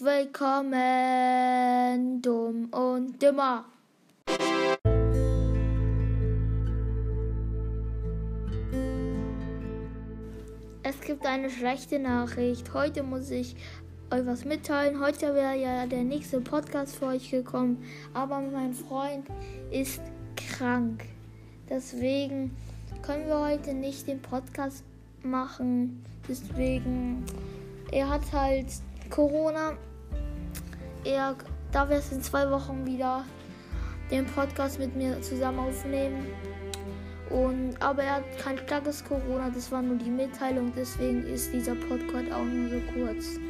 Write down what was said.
willkommen, dumm und dümmer. Es gibt eine schlechte Nachricht. Heute muss ich euch was mitteilen. Heute wäre ja der nächste Podcast für euch gekommen, aber mein Freund ist krank. Deswegen können wir heute nicht den Podcast machen. Deswegen, er hat halt Corona. Er darf erst in zwei Wochen wieder den Podcast mit mir zusammen aufnehmen. Und, aber er hat kein starkes Corona, das war nur die Mitteilung, deswegen ist dieser Podcast auch nur so kurz.